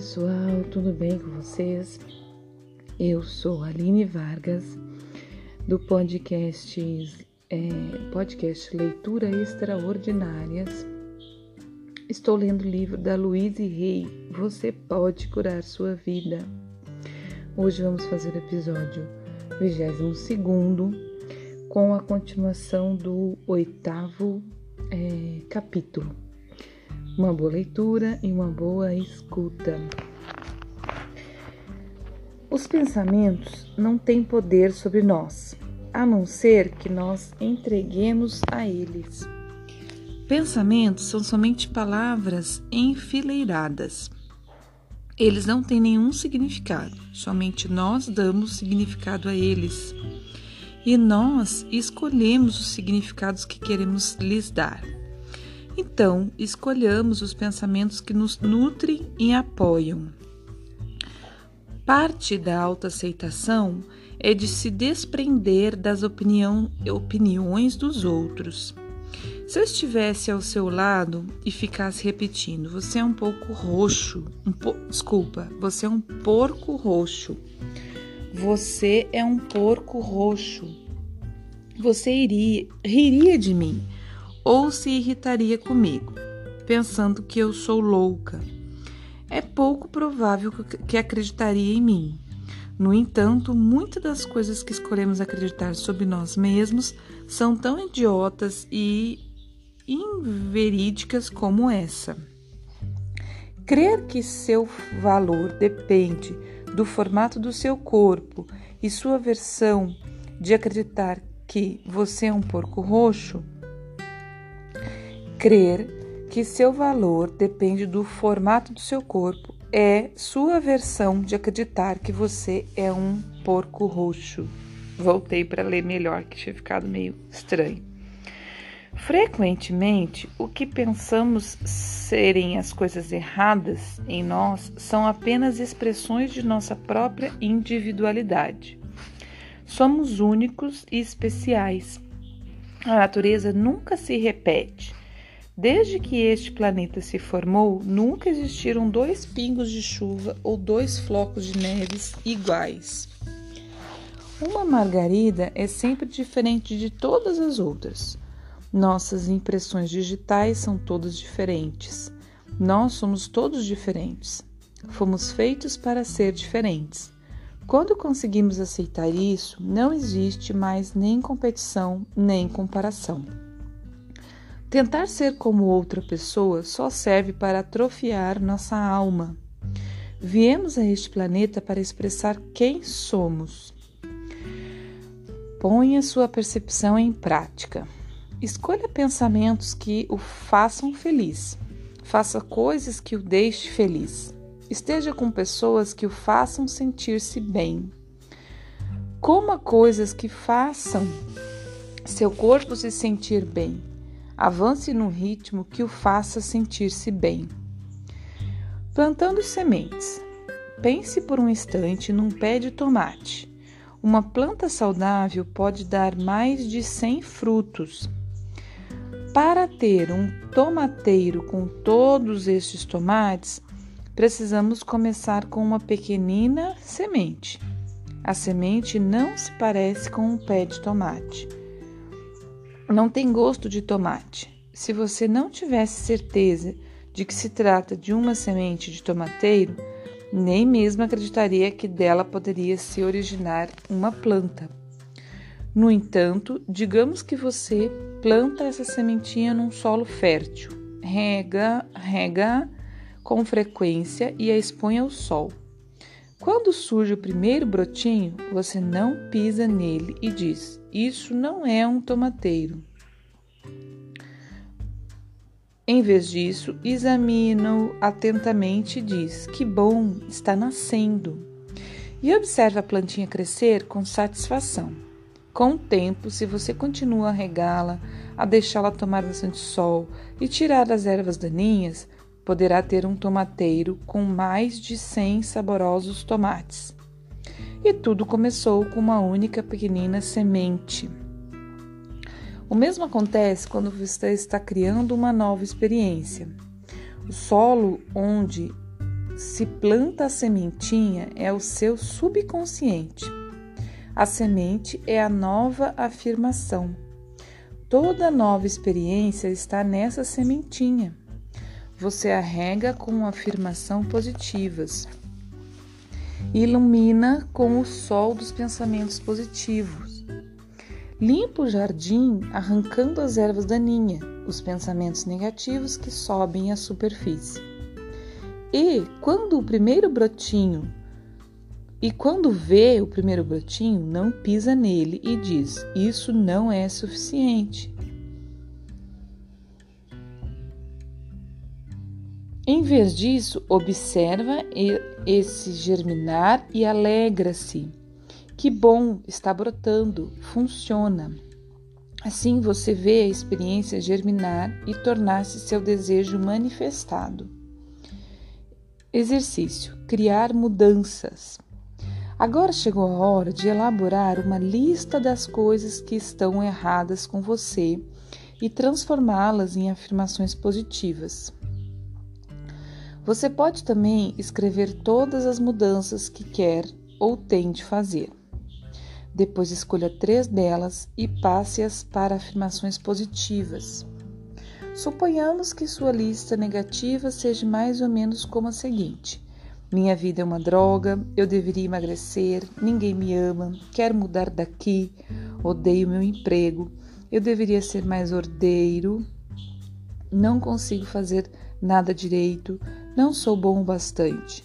pessoal, tudo bem com vocês? Eu sou Aline Vargas, do podcast, é, podcast Leitura Extraordinárias. Estou lendo o livro da Louise Rey, Você Pode Curar Sua Vida. Hoje vamos fazer o episódio 22 com a continuação do oitavo é, capítulo uma boa leitura e uma boa escuta. Os pensamentos não têm poder sobre nós, a não ser que nós entreguemos a eles. Pensamentos são somente palavras enfileiradas. Eles não têm nenhum significado, somente nós damos significado a eles. E nós escolhemos os significados que queremos lhes dar. Então, escolhamos os pensamentos que nos nutrem e apoiam. Parte da autoaceitação é de se desprender das opinião, opiniões dos outros. Se eu estivesse ao seu lado e ficasse repetindo, você é um pouco roxo, um po desculpa, você é um porco roxo. Você é um porco roxo. Você iria, riria de mim ou se irritaria comigo, pensando que eu sou louca. É pouco provável que acreditaria em mim. No entanto, muitas das coisas que escolhemos acreditar sobre nós mesmos são tão idiotas e inverídicas como essa. Crer que seu valor depende do formato do seu corpo e sua versão de acreditar que você é um porco roxo Crer que seu valor depende do formato do seu corpo é sua versão de acreditar que você é um porco roxo. Voltei para ler melhor, que tinha ficado meio estranho. Frequentemente, o que pensamos serem as coisas erradas em nós são apenas expressões de nossa própria individualidade. Somos únicos e especiais. A natureza nunca se repete. Desde que este planeta se formou, nunca existiram dois pingos de chuva ou dois flocos de neves iguais. Uma margarida é sempre diferente de todas as outras. Nossas impressões digitais são todas diferentes. Nós somos todos diferentes. Fomos feitos para ser diferentes. Quando conseguimos aceitar isso, não existe mais nem competição nem comparação. Tentar ser como outra pessoa só serve para atrofiar nossa alma. Viemos a este planeta para expressar quem somos. Ponha sua percepção em prática. Escolha pensamentos que o façam feliz. Faça coisas que o deixem feliz. Esteja com pessoas que o façam sentir-se bem. Coma coisas que façam seu corpo se sentir bem. Avance num ritmo que o faça sentir-se bem. Plantando sementes. Pense por um instante num pé de tomate. Uma planta saudável pode dar mais de 100 frutos. Para ter um tomateiro com todos estes tomates, precisamos começar com uma pequenina semente. A semente não se parece com um pé de tomate não tem gosto de tomate. Se você não tivesse certeza de que se trata de uma semente de tomateiro, nem mesmo acreditaria que dela poderia se originar uma planta. No entanto, digamos que você planta essa sementinha num solo fértil, rega, rega com frequência e a expõe ao sol. Quando surge o primeiro brotinho, você não pisa nele e diz: Isso não é um tomateiro. Em vez disso, examina-o atentamente e diz: Que bom, está nascendo. E observa a plantinha crescer com satisfação. Com o tempo, se você continua a regá-la, a deixá-la tomar bastante sol e tirar as ervas daninhas, poderá ter um tomateiro com mais de 100 saborosos tomates. E tudo começou com uma única pequenina semente. O mesmo acontece quando você está criando uma nova experiência. O solo onde se planta a sementinha, é o seu subconsciente. A semente é a nova afirmação. Toda nova experiência está nessa sementinha. Você a rega com afirmação positivas. Ilumina com o sol dos pensamentos positivos. Limpa o jardim arrancando as ervas daninhas, os pensamentos negativos que sobem à superfície. E quando o primeiro brotinho e quando vê o primeiro brotinho, não pisa nele e diz: Isso não é suficiente. Vez disso, observa esse germinar e alegra-se. Que bom, está brotando, funciona. Assim você vê a experiência germinar e tornar-se seu desejo manifestado. Exercício: criar mudanças. Agora chegou a hora de elaborar uma lista das coisas que estão erradas com você e transformá-las em afirmações positivas. Você pode também escrever todas as mudanças que quer ou tem de fazer. Depois escolha três delas e passe-as para afirmações positivas. Suponhamos que sua lista negativa seja mais ou menos como a seguinte: minha vida é uma droga, eu deveria emagrecer, ninguém me ama, quero mudar daqui, odeio meu emprego, eu deveria ser mais ordeiro, não consigo fazer nada direito, não sou bom o bastante.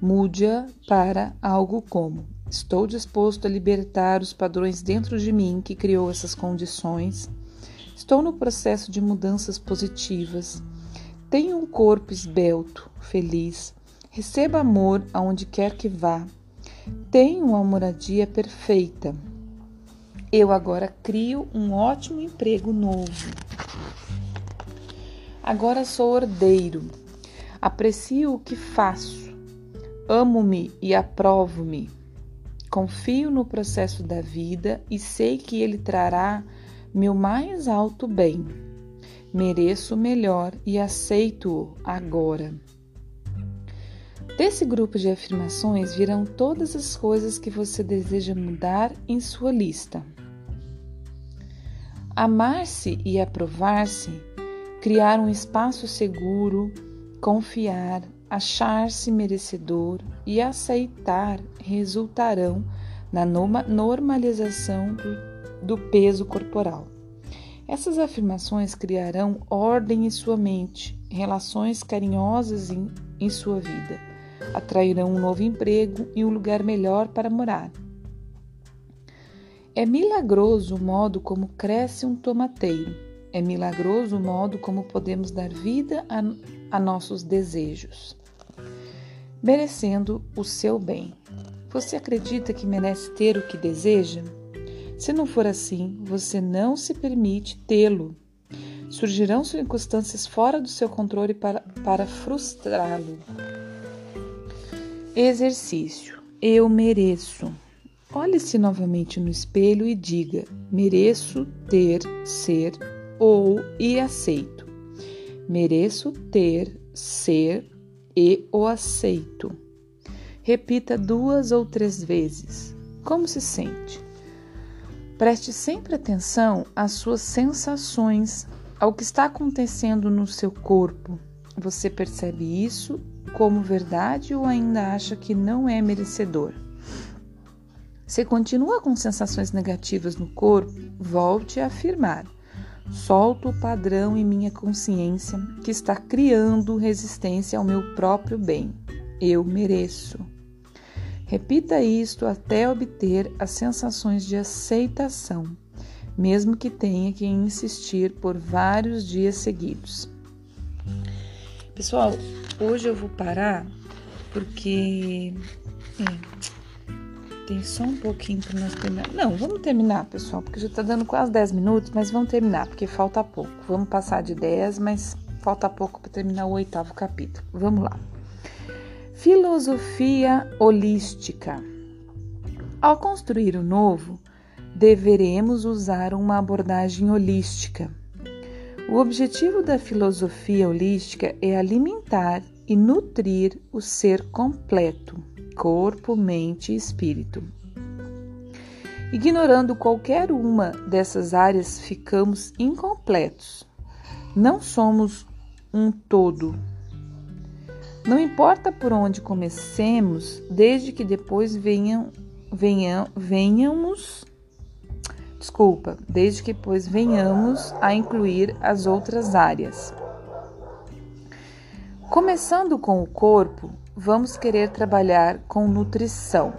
Mude-a para algo como: estou disposto a libertar os padrões dentro de mim que criou essas condições. Estou no processo de mudanças positivas. Tenho um corpo esbelto, feliz. Receba amor aonde quer que vá. Tenha uma moradia perfeita. Eu agora crio um ótimo emprego novo. Agora sou ordeiro. Aprecio o que faço. Amo-me e aprovo-me. Confio no processo da vida e sei que ele trará meu mais alto bem. Mereço o melhor e aceito-o agora. Desse grupo de afirmações virão todas as coisas que você deseja mudar em sua lista. Amar-se e aprovar-se, criar um espaço seguro, confiar, achar-se merecedor e aceitar resultarão na normalização do, do peso corporal. Essas afirmações criarão ordem em sua mente, relações carinhosas em, em sua vida atrairão um novo emprego e um lugar melhor para morar. É milagroso o modo como cresce um tomateiro. É milagroso o modo como podemos dar vida a, a nossos desejos, merecendo o seu bem. Você acredita que merece ter o que deseja? Se não for assim, você não se permite tê-lo. Surgirão circunstâncias fora do seu controle para, para frustrá-lo. Exercício: Eu mereço. Olhe-se novamente no espelho e diga: mereço ter, ser ou e aceito. Mereço ter, ser e o aceito. Repita duas ou três vezes. Como se sente? Preste sempre atenção às suas sensações, ao que está acontecendo no seu corpo. Você percebe isso como verdade ou ainda acha que não é merecedor? Se continua com sensações negativas no corpo, volte a afirmar: solto o padrão em minha consciência que está criando resistência ao meu próprio bem. Eu mereço. Repita isto até obter as sensações de aceitação, mesmo que tenha que insistir por vários dias seguidos. Pessoal, Hoje eu vou parar porque é, tem só um pouquinho para nós terminar. Não, vamos terminar, pessoal, porque já está dando quase 10 minutos, mas vamos terminar, porque falta pouco. Vamos passar de 10, mas falta pouco para terminar o oitavo capítulo. Vamos lá. Filosofia holística. Ao construir o novo, deveremos usar uma abordagem holística o objetivo da filosofia holística é alimentar e nutrir o ser completo, corpo, mente e espírito. Ignorando qualquer uma dessas áreas, ficamos incompletos. Não somos um todo. Não importa por onde comecemos, desde que depois venham, venham, venhamos, desculpa, desde que depois venhamos a incluir as outras áreas. Começando com o corpo, vamos querer trabalhar com nutrição.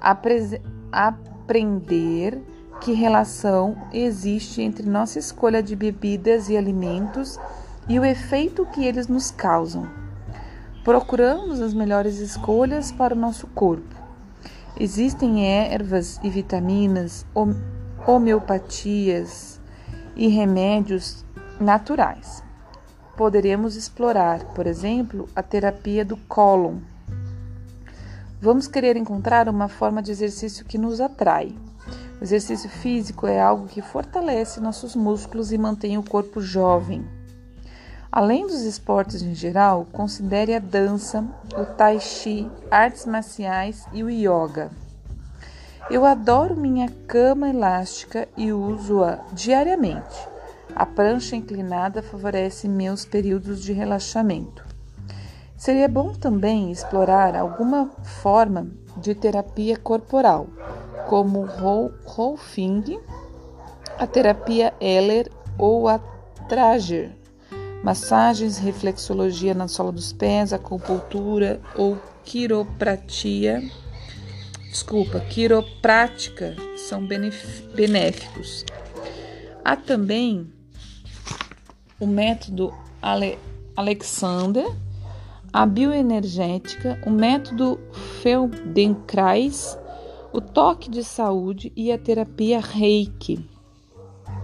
Apre aprender que relação existe entre nossa escolha de bebidas e alimentos e o efeito que eles nos causam. Procuramos as melhores escolhas para o nosso corpo. Existem ervas e vitaminas, homeopatias e remédios naturais. Poderemos explorar, por exemplo, a terapia do cólon Vamos querer encontrar uma forma de exercício que nos atrai. O exercício físico é algo que fortalece nossos músculos e mantém o corpo jovem. Além dos esportes em geral, considere a dança, o tai chi, artes marciais e o yoga. Eu adoro minha cama elástica e uso-a diariamente. A prancha inclinada favorece meus períodos de relaxamento. Seria bom também explorar alguma forma de terapia corporal, como o Rolfing, a terapia Eller ou a Trager, massagens, reflexologia na sola dos pés, acupuntura ou quiropratia. Desculpa, quiroprática são benéficos. Há também o método Ale Alexander, a bioenergética, o método Feldenkrais, o toque de saúde e a terapia Reiki.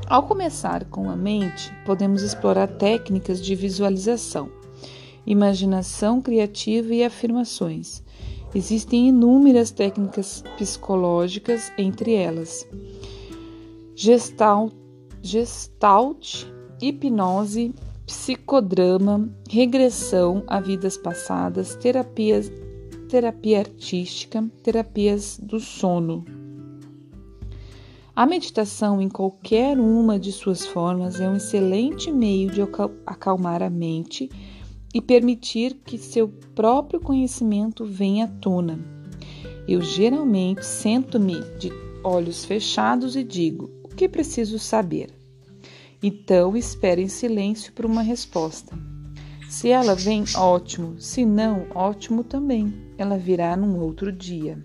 Ao começar com a mente, podemos explorar técnicas de visualização, imaginação criativa e afirmações. Existem inúmeras técnicas psicológicas, entre elas Gestalt, Gestalt hipnose, psicodrama, regressão a vidas passadas, terapias, terapia artística, terapias do sono. A meditação, em qualquer uma de suas formas, é um excelente meio de acalmar a mente e permitir que seu próprio conhecimento venha à tona. Eu geralmente sento-me de olhos fechados e digo: o que preciso saber? Então espere em silêncio por uma resposta. Se ela vem, ótimo. Se não, ótimo também. Ela virá num outro dia.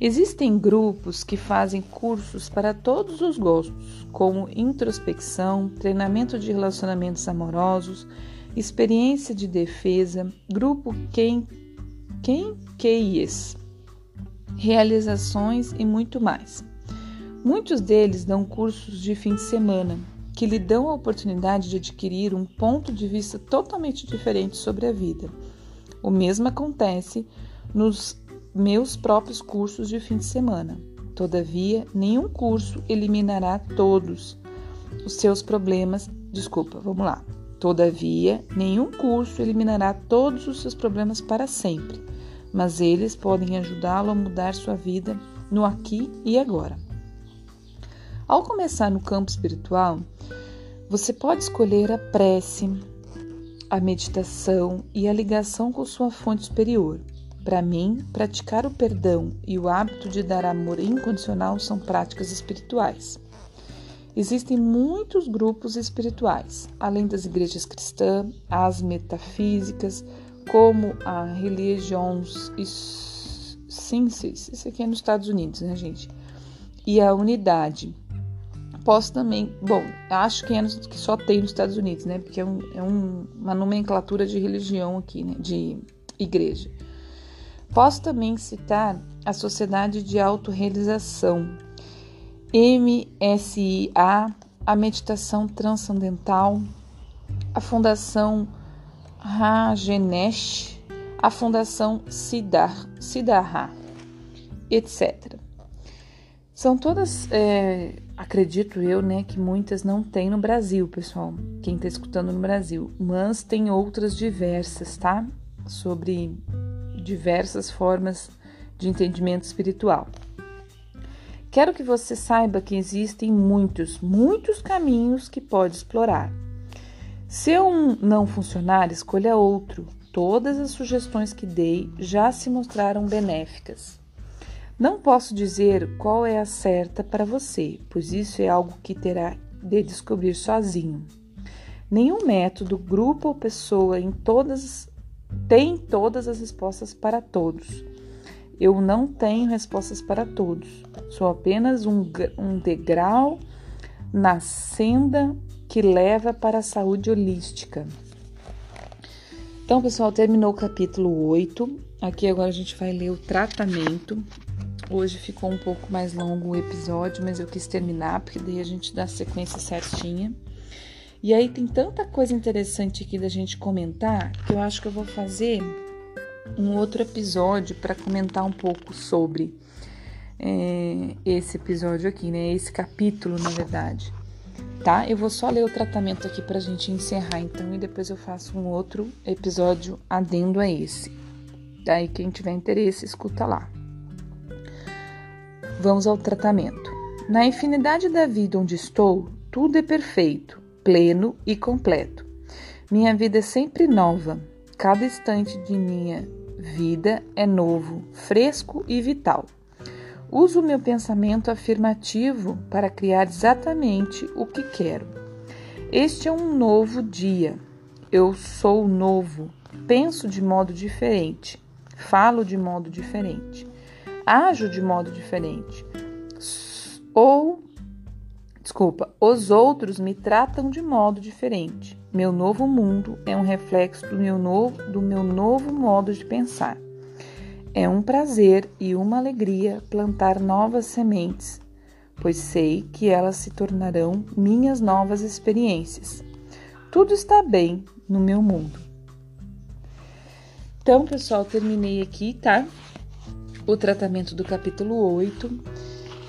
Existem grupos que fazem cursos para todos os gostos, como introspecção, treinamento de relacionamentos amorosos, experiência de defesa, grupo quem quem queies, realizações e muito mais. Muitos deles dão cursos de fim de semana que lhe dão a oportunidade de adquirir um ponto de vista totalmente diferente sobre a vida. O mesmo acontece nos meus próprios cursos de fim de semana. Todavia, nenhum curso eliminará todos os seus problemas. Desculpa, vamos lá. Todavia, nenhum curso eliminará todos os seus problemas para sempre, mas eles podem ajudá-lo a mudar sua vida no aqui e agora. Ao começar no campo espiritual, você pode escolher a prece, a meditação e a ligação com sua fonte superior. Para mim, praticar o perdão e o hábito de dar amor incondicional são práticas espirituais. Existem muitos grupos espirituais, além das igrejas cristãs, as metafísicas, como a Religions Sciences, isso aqui é nos Estados Unidos, né, gente? E a Unidade, posso também. Bom, acho que é que só tem nos Estados Unidos, né? Porque é, um, é um, uma nomenclatura de religião aqui, né? De igreja. Posso também citar a Sociedade de Autorrealização, MSIA, a Meditação Transcendental, a Fundação Rajenesh, a Fundação Siddhar, Siddhartha, etc. São todas, é, acredito eu, né, que muitas não tem no Brasil, pessoal. Quem está escutando no Brasil, mas tem outras diversas, tá? Sobre diversas formas de entendimento espiritual. Quero que você saiba que existem muitos, muitos caminhos que pode explorar. Se um não funcionar, escolha outro. Todas as sugestões que dei já se mostraram benéficas. Não posso dizer qual é a certa para você, pois isso é algo que terá de descobrir sozinho. Nenhum método, grupo ou pessoa em todas tem todas as respostas para todos. Eu não tenho respostas para todos. Sou apenas um, um degrau na senda que leva para a saúde holística. Então, pessoal, terminou o capítulo 8. Aqui agora a gente vai ler o tratamento. Hoje ficou um pouco mais longo o episódio, mas eu quis terminar porque daí a gente dá a sequência certinha. E aí tem tanta coisa interessante aqui da gente comentar que eu acho que eu vou fazer um outro episódio para comentar um pouco sobre é, esse episódio aqui, né? Esse capítulo, na verdade. Tá? Eu vou só ler o tratamento aqui para a gente encerrar, então, e depois eu faço um outro episódio adendo a esse. Daí, quem tiver interesse, escuta lá. Vamos ao tratamento. Na infinidade da vida onde estou, tudo é perfeito, pleno e completo. Minha vida é sempre nova. Cada instante de minha vida é novo, fresco e vital. Uso meu pensamento afirmativo para criar exatamente o que quero. Este é um novo dia. Eu sou novo. Penso de modo diferente. Falo de modo diferente. Ajo de modo diferente. Ou, desculpa, os outros me tratam de modo diferente. Meu novo mundo é um reflexo do meu novo, do meu novo modo de pensar. É um prazer e uma alegria plantar novas sementes, pois sei que elas se tornarão minhas novas experiências. Tudo está bem no meu mundo. Então, pessoal, terminei aqui, tá? O tratamento do capítulo 8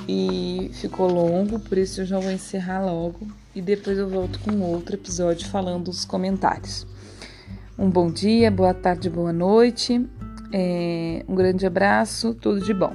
e ficou longo, por isso eu já vou encerrar logo e depois eu volto com outro episódio falando os comentários. Um bom dia, boa tarde, boa noite é, um grande abraço, tudo de bom.